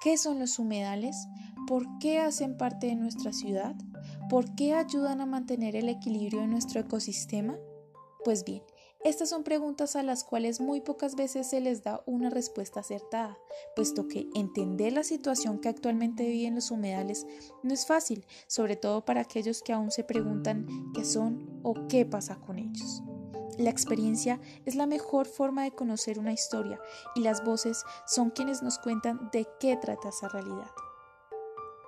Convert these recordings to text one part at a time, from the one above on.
¿Qué son los humedales? ¿Por qué hacen parte de nuestra ciudad? ¿Por qué ayudan a mantener el equilibrio de nuestro ecosistema? Pues bien, estas son preguntas a las cuales muy pocas veces se les da una respuesta acertada, puesto que entender la situación que actualmente viven los humedales no es fácil, sobre todo para aquellos que aún se preguntan qué son o qué pasa con ellos. La experiencia es la mejor forma de conocer una historia y las voces son quienes nos cuentan de qué trata esa realidad.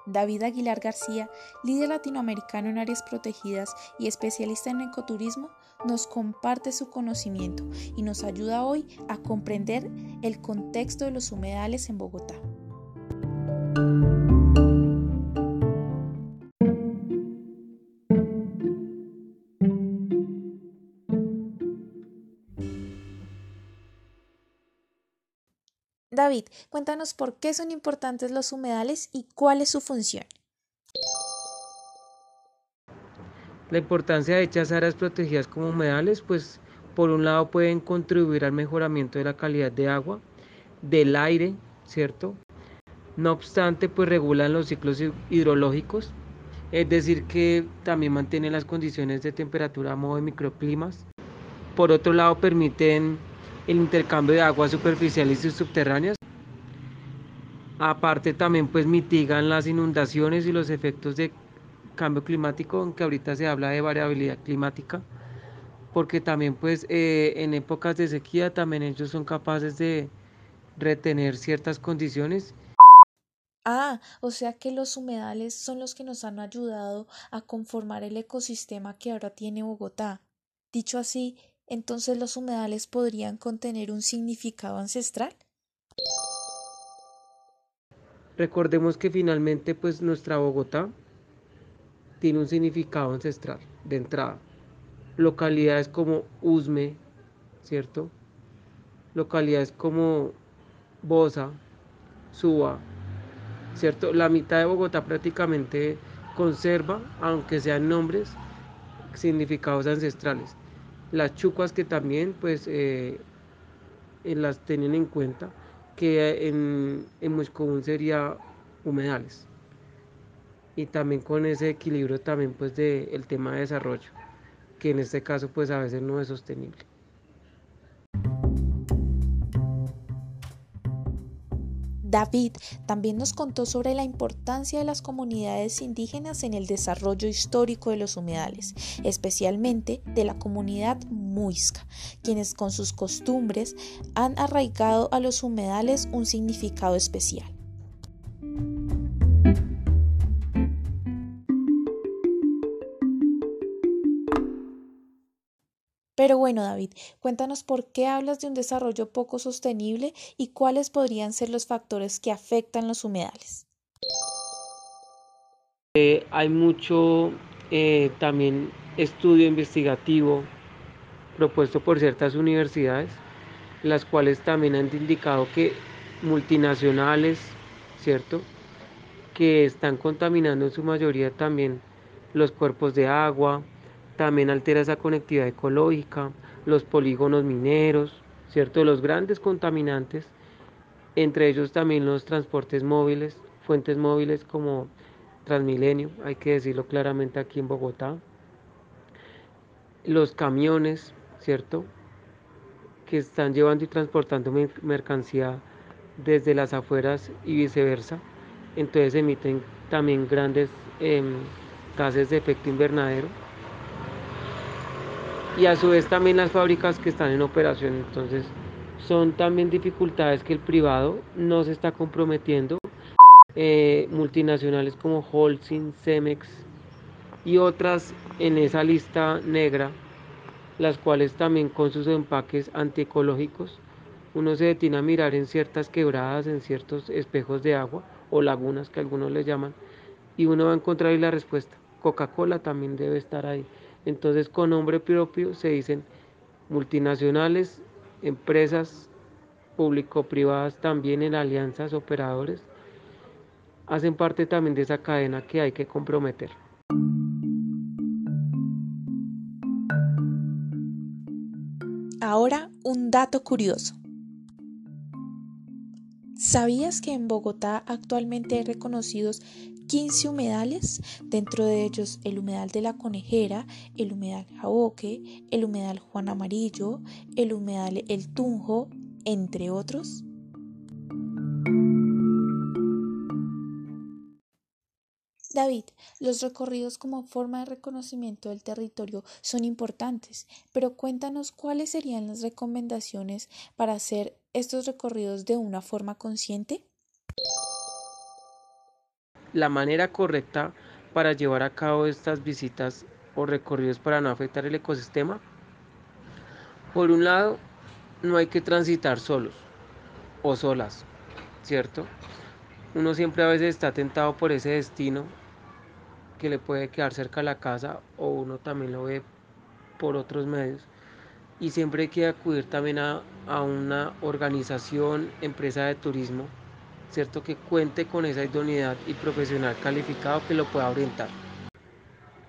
David Aguilar García, líder latinoamericano en áreas protegidas y especialista en ecoturismo, nos comparte su conocimiento y nos ayuda hoy a comprender el contexto de los humedales en Bogotá. David, cuéntanos por qué son importantes los humedales y cuál es su función. La importancia de dichas áreas protegidas como humedales, pues por un lado pueden contribuir al mejoramiento de la calidad de agua, del aire, ¿cierto? No obstante, pues regulan los ciclos hidrológicos, es decir, que también mantienen las condiciones de temperatura a modo de microclimas. Por otro lado, permiten el intercambio de aguas superficiales y subterráneas. Aparte también pues mitigan las inundaciones y los efectos de cambio climático, aunque ahorita se habla de variabilidad climática, porque también pues eh, en épocas de sequía también ellos son capaces de retener ciertas condiciones. Ah, o sea que los humedales son los que nos han ayudado a conformar el ecosistema que ahora tiene Bogotá. Dicho así, entonces los humedales podrían contener un significado ancestral. Recordemos que finalmente pues nuestra Bogotá tiene un significado ancestral de entrada. Localidades como Usme, ¿cierto? Localidades como Bosa, Suba, ¿cierto? La mitad de Bogotá prácticamente conserva, aunque sean nombres, significados ancestrales las chucuas que también pues eh, las tienen en cuenta que en, en sería humedales. Y también con ese equilibrio también pues del tema de desarrollo que en este caso pues a veces no es sostenible. David también nos contó sobre la importancia de las comunidades indígenas en el desarrollo histórico de los humedales, especialmente de la comunidad muisca, quienes con sus costumbres han arraigado a los humedales un significado especial. Pero bueno, David, cuéntanos por qué hablas de un desarrollo poco sostenible y cuáles podrían ser los factores que afectan los humedales. Eh, hay mucho eh, también estudio investigativo propuesto por ciertas universidades, las cuales también han indicado que multinacionales, ¿cierto? Que están contaminando en su mayoría también los cuerpos de agua, también altera esa conectividad ecológica, los polígonos mineros, ¿cierto? Los grandes contaminantes, entre ellos también los transportes móviles, fuentes móviles como Transmilenio, hay que decirlo claramente aquí en Bogotá, los camiones, ¿cierto? Que están llevando y transportando mercancía desde las afueras y viceversa. Entonces emiten también grandes em, gases de efecto invernadero y a su vez también las fábricas que están en operación. Entonces son también dificultades que el privado no se está comprometiendo. Eh, multinacionales como Holcim, Cemex y otras en esa lista negra, las cuales también con sus empaques antiecológicos, uno se detiene a mirar en ciertas quebradas, en ciertos espejos de agua o lagunas que algunos le llaman, y uno va a encontrar ahí la respuesta. Coca-Cola también debe estar ahí. Entonces con nombre propio se dicen multinacionales, empresas público-privadas también en alianzas, operadores, hacen parte también de esa cadena que hay que comprometer. Ahora un dato curioso. ¿Sabías que en Bogotá actualmente hay reconocidos 15 humedales? Dentro de ellos el humedal de la Conejera, el humedal Jaboque, el humedal Juan Amarillo, el humedal El Tunjo, entre otros. David, los recorridos como forma de reconocimiento del territorio son importantes, pero cuéntanos cuáles serían las recomendaciones para hacer estos recorridos de una forma consciente. La manera correcta para llevar a cabo estas visitas o recorridos para no afectar el ecosistema. Por un lado, no hay que transitar solos o solas, ¿cierto? Uno siempre a veces está tentado por ese destino que le puede quedar cerca a la casa o uno también lo ve por otros medios. Y siempre hay que acudir también a, a una organización, empresa de turismo, ¿cierto? Que cuente con esa idoneidad y profesional calificado que lo pueda orientar.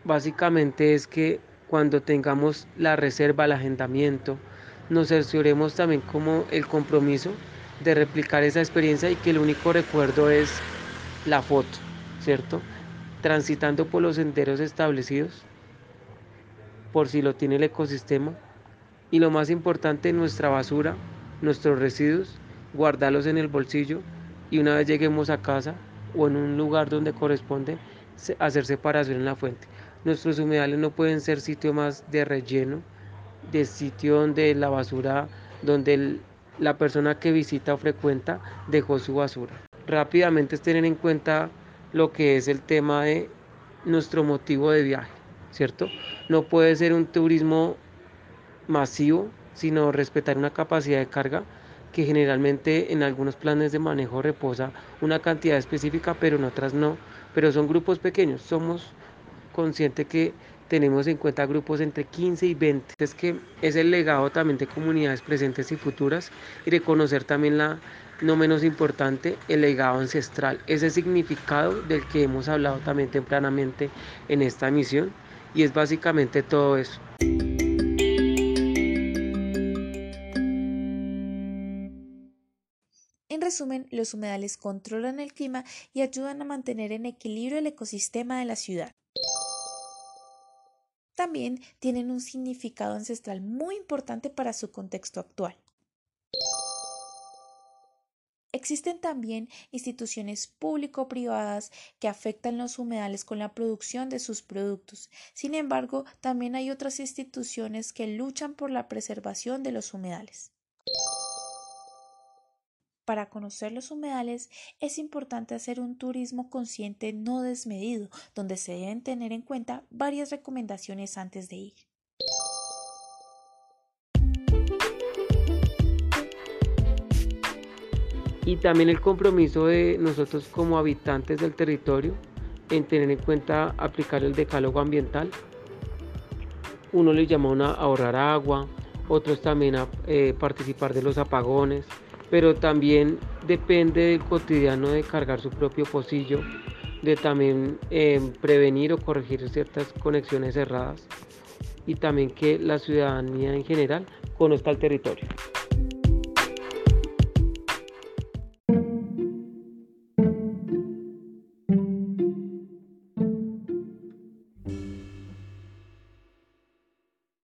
Básicamente es que cuando tengamos la reserva, el agendamiento, nos cercioremos también como el compromiso de replicar esa experiencia y que el único recuerdo es la foto, ¿cierto? Transitando por los senderos establecidos, por si lo tiene el ecosistema, y lo más importante, nuestra basura, nuestros residuos, guardarlos en el bolsillo y una vez lleguemos a casa o en un lugar donde corresponde, hacer separación en la fuente. Nuestros humedales no pueden ser sitio más de relleno, de sitio donde la basura, donde la persona que visita o frecuenta dejó su basura. Rápidamente es tener en cuenta lo que es el tema de nuestro motivo de viaje, ¿cierto? No puede ser un turismo masivo, sino respetar una capacidad de carga que generalmente en algunos planes de manejo reposa una cantidad específica, pero en otras no. Pero son grupos pequeños, somos conscientes que tenemos en cuenta grupos entre 15 y 20. Es que es el legado también de comunidades presentes y futuras y reconocer también la no menos importante, el legado ancestral, ese significado del que hemos hablado también tempranamente en esta misión y es básicamente todo eso. En resumen, los humedales controlan el clima y ayudan a mantener en equilibrio el ecosistema de la ciudad. También tienen un significado ancestral muy importante para su contexto actual. Existen también instituciones público-privadas que afectan los humedales con la producción de sus productos. Sin embargo, también hay otras instituciones que luchan por la preservación de los humedales. Para conocer los humedales es importante hacer un turismo consciente no desmedido, donde se deben tener en cuenta varias recomendaciones antes de ir. Y también el compromiso de nosotros como habitantes del territorio en tener en cuenta aplicar el decálogo ambiental. Uno le llama a ahorrar agua, otros también a eh, participar de los apagones, pero también depende del cotidiano de cargar su propio pocillo, de también eh, prevenir o corregir ciertas conexiones cerradas y también que la ciudadanía en general conozca el territorio.